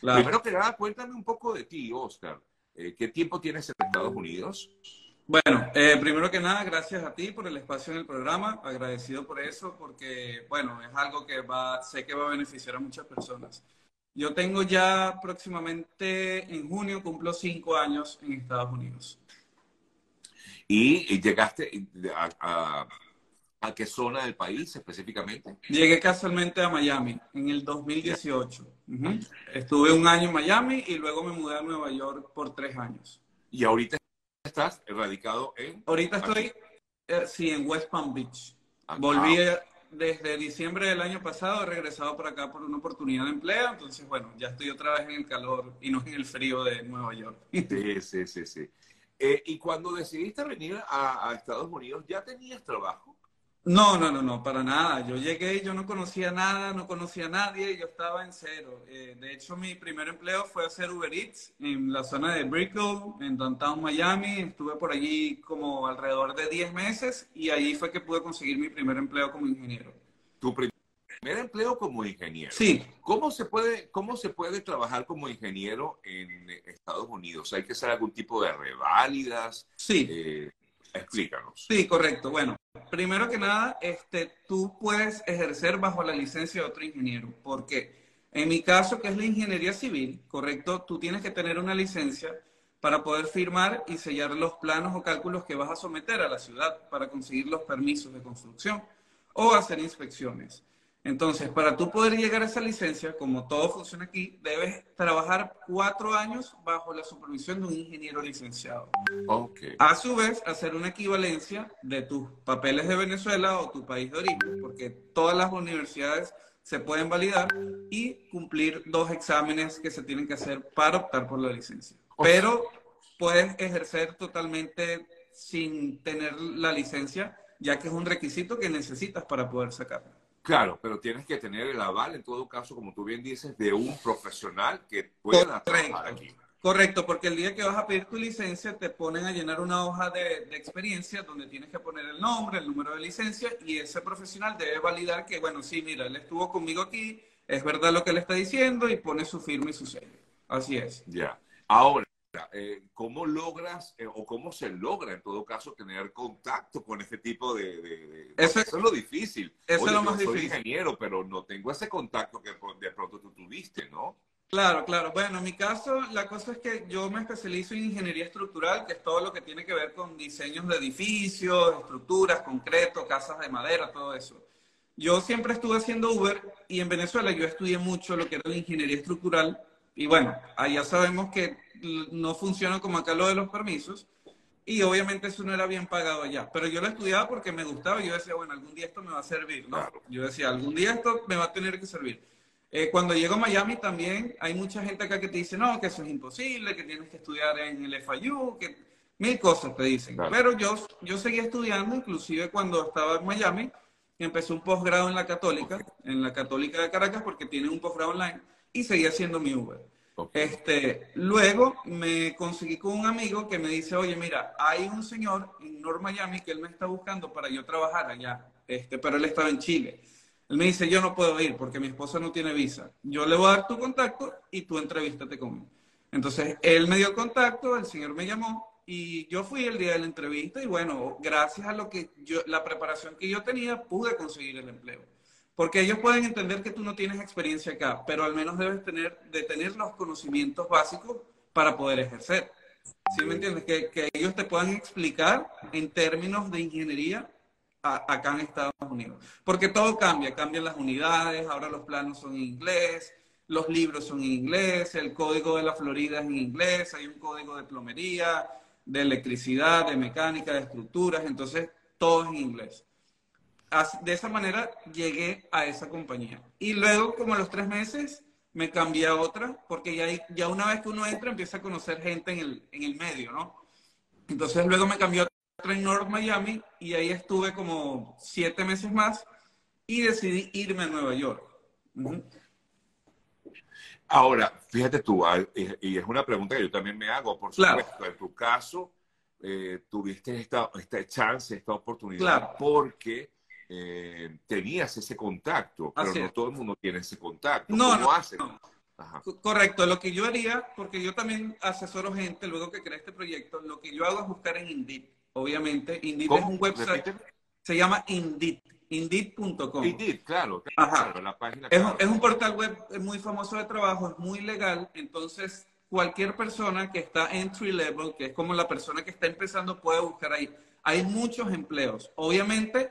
Primero que nada, cuéntame un poco de ti, Oscar. Eh, ¿Qué tiempo tienes en Estados Unidos? Bueno, eh, primero que nada, gracias a ti por el espacio en el programa, agradecido por eso, porque, bueno, es algo que va, sé que va a beneficiar a muchas personas. Yo tengo ya próximamente, en junio, cumplo cinco años en Estados Unidos. ¿Y, llegaste a, a, qué zona del país específicamente? Llegué casualmente a Miami en el 2018. Estuve un año en Miami y luego me mudé a Nueva York por tres años. ¿Y ahorita estás radicado en? Ahorita estoy, eh, sí, en West Palm Beach. Ah, Volví ah. desde diciembre del año pasado, he regresado por acá por una oportunidad de empleo, entonces bueno, ya estoy otra vez en el calor y no en el frío de Nueva York. Sí, sí, sí, sí. Eh, y cuando decidiste venir a, a Estados Unidos, ¿ya tenías trabajo? No, no, no, no, para nada. Yo llegué, yo no conocía nada, no conocía a nadie, yo estaba en cero. Eh, de hecho, mi primer empleo fue hacer Uber Eats en la zona de Brickell, en downtown Miami. Estuve por allí como alrededor de 10 meses y ahí fue que pude conseguir mi primer empleo como ingeniero. ¿Tu primer empleo como ingeniero? Sí. ¿Cómo se puede, cómo se puede trabajar como ingeniero en Estados Unidos? ¿Hay que hacer algún tipo de reválidas? Sí. Eh, explícanos. Sí, correcto. Bueno, Primero que nada, este, tú puedes ejercer bajo la licencia de otro ingeniero, porque en mi caso, que es la ingeniería civil, correcto, tú tienes que tener una licencia para poder firmar y sellar los planos o cálculos que vas a someter a la ciudad para conseguir los permisos de construcción o hacer inspecciones. Entonces, para tú poder llegar a esa licencia, como todo funciona aquí, debes trabajar cuatro años bajo la supervisión de un ingeniero licenciado. Okay. A su vez, hacer una equivalencia de tus papeles de Venezuela o tu país de origen, porque todas las universidades se pueden validar y cumplir dos exámenes que se tienen que hacer para optar por la licencia. Pero puedes ejercer totalmente sin tener la licencia, ya que es un requisito que necesitas para poder sacarla. Claro, pero tienes que tener el aval, en todo caso, como tú bien dices, de un profesional que pueda trabajar aquí. Correcto, porque el día que vas a pedir tu licencia te ponen a llenar una hoja de, experiencia donde tienes que poner el nombre, el número de licencia y ese profesional debe validar que, bueno, sí, mira, él estuvo conmigo aquí, es verdad lo que él está diciendo y pone su firma y su sello. Así es. Ya. Ahora, eh, ¿cómo logras eh, o cómo se logra en todo caso tener contacto con este tipo de... Eso, es lo difícil. Eso es lo más soy difícil. ingeniero, pero no tengo ese contacto que de pronto tú tuviste, ¿no? Claro, claro. Bueno, en mi caso, la cosa es que yo me especializo en ingeniería estructural, que es todo lo que tiene que ver con diseños de edificios, estructuras, concreto, casas de madera, todo eso. Yo siempre estuve haciendo Uber y en Venezuela yo estudié mucho lo que era la ingeniería estructural. Y bueno, allá sabemos que no funciona como acá lo de los permisos. Y obviamente eso no era bien pagado allá. Pero yo lo estudiaba porque me gustaba y yo decía, bueno, algún día esto me va a servir, ¿no? Yo decía, algún día esto me va a tener que servir. Eh, cuando llego a Miami también hay mucha gente acá que te dice, no, que eso es imposible, que tienes que estudiar en el FIU, que mil cosas te dicen. Pero yo, yo seguía estudiando, inclusive cuando estaba en Miami, empecé un posgrado en la Católica, en la Católica de Caracas, porque tiene un posgrado online, y seguía haciendo mi Uber. Este, luego me conseguí con un amigo que me dice, oye, mira, hay un señor en North Miami que él me está buscando para yo trabajar allá, este, pero él estaba en Chile. Él me dice, yo no puedo ir porque mi esposa no tiene visa. Yo le voy a dar tu contacto y tú entrevístate conmigo. Entonces, él me dio contacto, el señor me llamó y yo fui el día de la entrevista y bueno, gracias a lo que yo, la preparación que yo tenía, pude conseguir el empleo. Porque ellos pueden entender que tú no tienes experiencia acá, pero al menos debes tener, de tener los conocimientos básicos para poder ejercer. ¿Sí me entiendes? Que, que ellos te puedan explicar en términos de ingeniería acá en Estados Unidos. Porque todo cambia, cambian las unidades, ahora los planos son en inglés, los libros son en inglés, el código de la Florida es en inglés, hay un código de plomería, de electricidad, de mecánica, de estructuras, entonces todo es en inglés de esa manera llegué a esa compañía. Y luego, como a los tres meses, me cambié a otra, porque ya, ya una vez que uno entra, empieza a conocer gente en el, en el medio, ¿no? Entonces luego me cambió a otra en North Miami y ahí estuve como siete meses más y decidí irme a Nueva York. Ahora, fíjate tú, y es una pregunta que yo también me hago, por supuesto, en tu caso, eh, tuviste esta, esta chance, esta oportunidad, porque eh, tenías ese contacto, pero no todo el mundo tiene ese contacto. No, ¿Cómo no, hacen? Correcto, lo que yo haría, porque yo también asesoro gente luego que crea este proyecto, lo que yo hago es buscar en Indeed, obviamente. Indeed es un website, se llama Indeed, indeed.com. Indeed, claro, la página. Es, es un portal web muy famoso de trabajo, es muy legal, entonces cualquier persona que está entry level, que es como la persona que está empezando, puede buscar ahí. Hay muchos empleos. Obviamente,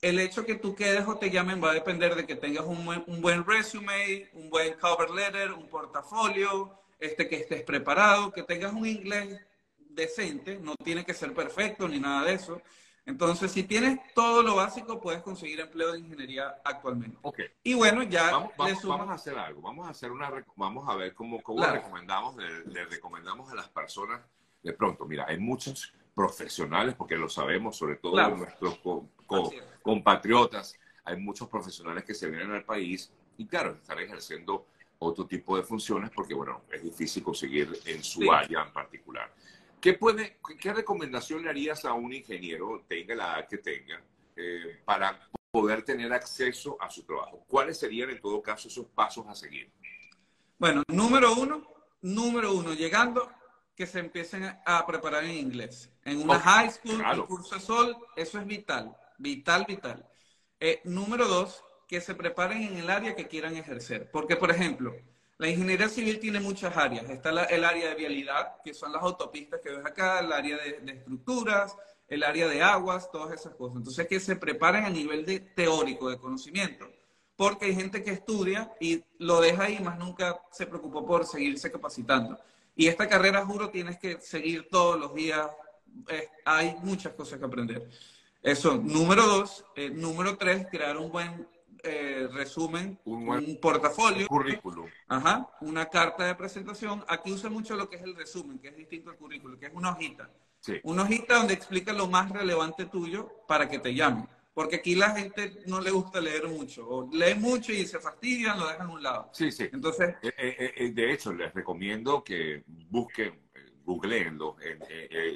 el hecho que tú quedes o te llamen va a depender de que tengas un buen, un buen resume, un buen cover letter, un portafolio, este, que estés preparado, que tengas un inglés decente, no tiene que ser perfecto ni nada de eso. Entonces, si tienes todo lo básico, puedes conseguir empleo de ingeniería actualmente. Okay. Y bueno, ya vamos, vamos, a hacer algo. Vamos a hacer una, vamos a ver cómo, cómo recomendamos, le, recomendamos a las personas. De pronto, mira, hay muchos profesionales, porque lo sabemos, sobre todo nuestros compatriotas, hay muchos profesionales que se vienen al país y claro, están ejerciendo otro tipo de funciones porque, bueno, es difícil conseguir en su área en particular. ¿Qué, puede, ¿Qué recomendación le harías a un ingeniero, tenga la edad que tenga, eh, para poder tener acceso a su trabajo? ¿Cuáles serían en todo caso esos pasos a seguir? Bueno, número uno, número uno, llegando que se empiecen a preparar en inglés. En una high school, un curso de sol, eso es vital, vital, vital. Eh, número dos, que se preparen en el área que quieran ejercer. Porque, por ejemplo, la ingeniería civil tiene muchas áreas. Está el área de vialidad, que son las autopistas que ves acá, el área de, de, estructuras, el área de aguas, todas esas cosas. Entonces, que se preparen a nivel de teórico, de conocimiento. Porque hay gente que estudia y lo deja ahí, más nunca se preocupó por seguirse capacitando. Y esta carrera, juro, tienes que seguir todos los días. hay muchas cosas que aprender. Eso, número dos. Eh, número tres, crear un buen eh, resumen, un, portafolio. Un currículum. Ajá, una carta de presentación. Aquí usa mucho lo que es el resumen, que es distinto al currículum, que es una hojita. Sí. Una hojita donde explica lo más relevante tuyo para que te llamen. Porque aquí la gente no le gusta leer mucho, o lee mucho y se fastidian, lo dejan a un lado. Sí, sí. Entonces, eh, eh, eh, de hecho, les recomiendo que busquen, googleenlo,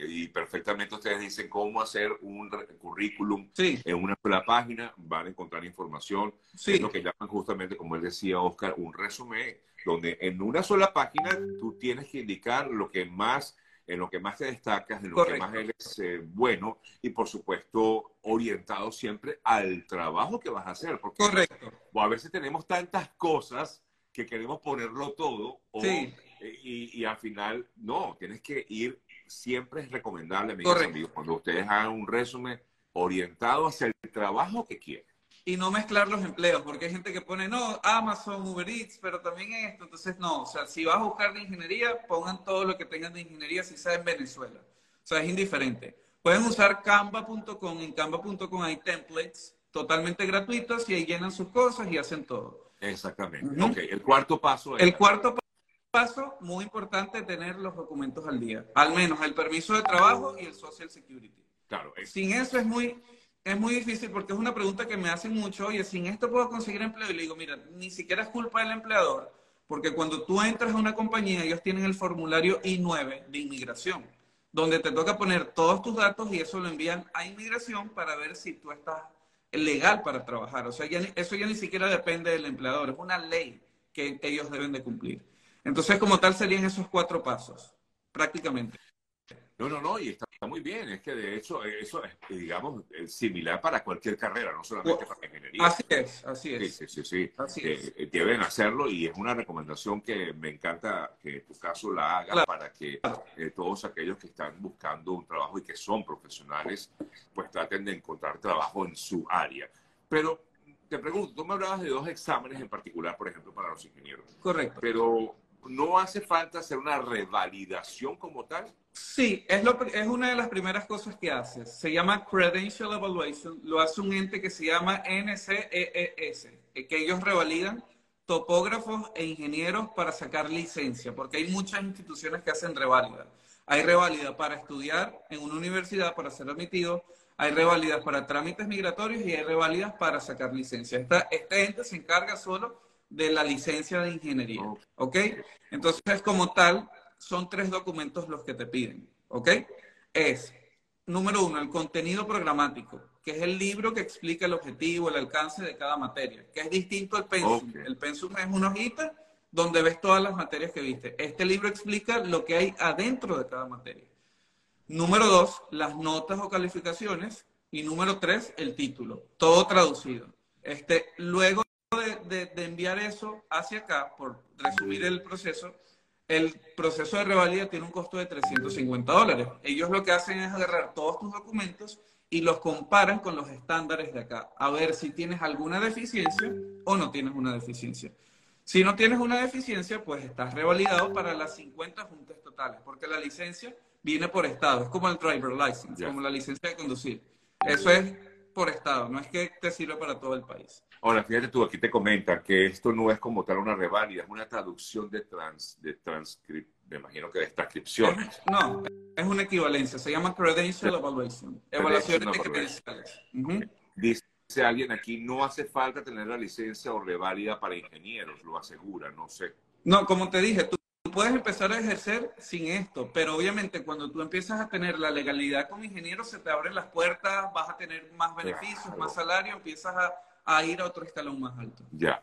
y perfectamente ustedes dicen cómo hacer un currículum en una sola página, van a encontrar información. Sí. Es lo que llaman justamente, como él decía, Oscar, un resumen, donde en una sola página tú tienes que indicar lo que más en lo que más te destacas, en lo que más eres eh, bueno y por supuesto orientado siempre al trabajo que vas a hacer. Porque Correcto. a veces tenemos tantas cosas que queremos ponerlo todo eh, y, al final no, tienes que ir, siempre es recomendable, amigos, cuando ustedes hagan un resumen orientado hacia el trabajo que quieren y no mezclar los empleos, porque hay gente que pone, no, Amazon, Uber Eats, pero también esto. Entonces, no, o sea, si vas a buscar de ingeniería, pongan todo lo que tengan de ingeniería si sea en Venezuela. O sea, es indiferente. Pueden usar canva.com, en canva.com hay templates totalmente gratuitos y ahí llenan sus cosas y hacen todo. Exactamente. Ok, el cuarto paso es... El cuarto paso, muy importante, tener los documentos al día. Al menos el permiso de trabajo y el Social Security. Claro. Sin eso es muy es muy difícil porque es una pregunta que me hacen mucho, oye, sin esto puedo conseguir empleo. Y le digo, mira, ni siquiera es culpa del empleador, porque cuando tú entras a una compañía, ellos tienen el formulario I-9 de inmigración, donde te toca poner todos tus datos y eso lo envían a inmigración para ver si tú estás legal para trabajar. O sea, eso ya ni siquiera depende del empleador, es una ley que ellos deben de cumplir. Entonces, como tal, serían esos cuatro pasos, prácticamente. No, no, no, y está, muy bien. Es que de hecho eso es, digamos, similar para cualquier carrera, no solamente para ingeniería. Así es, así es. Sí, sí, sí. Eh, deben hacerlo y es una recomendación que me encanta que en tu caso la hagas para que eh, todos aquellos que están buscando un trabajo y que son profesionales, pues traten de encontrar trabajo en su área. Pero te pregunto, tú me hablabas de dos exámenes en particular, por ejemplo, para los ingenieros. Correcto. Pero ¿no hace falta hacer una revalidación como tal? Sí, es, lo, es una de las primeras cosas que haces. Se llama Credential Evaluation. Lo hace un ente que se llama NCEES, eh, que ellos revalidan topógrafos e ingenieros para sacar licencia, porque hay muchas instituciones que hacen reválida. Hay reválida para estudiar en una universidad, para ser admitido, hay reválidas para trámites migratorios y hay reválidas para sacar licencia. Esta, este ente se encarga solo de la licencia de ingeniería, ¿ok? Entonces, como tal, son tres documentos los que te piden, ¿ok? Es, número uno, el contenido programático, que es el libro que explica el objetivo, el alcance de cada materia, que es distinto al pensum. El pensum es una hojita donde ves todas las materias que viste. Este libro explica lo que hay adentro de cada materia. Número dos, las notas o calificaciones. Y número tres, el título. Todo traducido. Este, luego de, de enviar eso hacia acá, por resumir el proceso, el proceso de revalida tiene un costo de 350 dólares. Ellos lo que hacen es agarrar todos tus documentos y los comparan con los estándares de acá, a ver si tienes alguna deficiencia o no tienes una deficiencia. Si no tienes una deficiencia, pues estás revalidado para las 50 juntas totales, porque la licencia viene por estado, es como el driver license, como la licencia de conducir. Eso es por estado, no es que te sirva para todo el país. Ahora, fíjate tú, aquí te comentan que esto no es como tal una reválida, es una traducción de, trans, de transcript, me imagino que de transcripciones. no, es una equivalencia, se llama Credential Evaluation, evaluación de credenciales. Dice alguien aquí, no hace falta tener la licencia o reválida para ingenieros, lo asegura, no sé. No, como te dije, tú puedes empezar a ejercer sin esto, pero obviamente cuando tú empiezas a tener la legalidad como ingeniero, se te abren las puertas, vas a tener más beneficios, más salario, empiezas a, a ir a otro escalón más alto. Ya.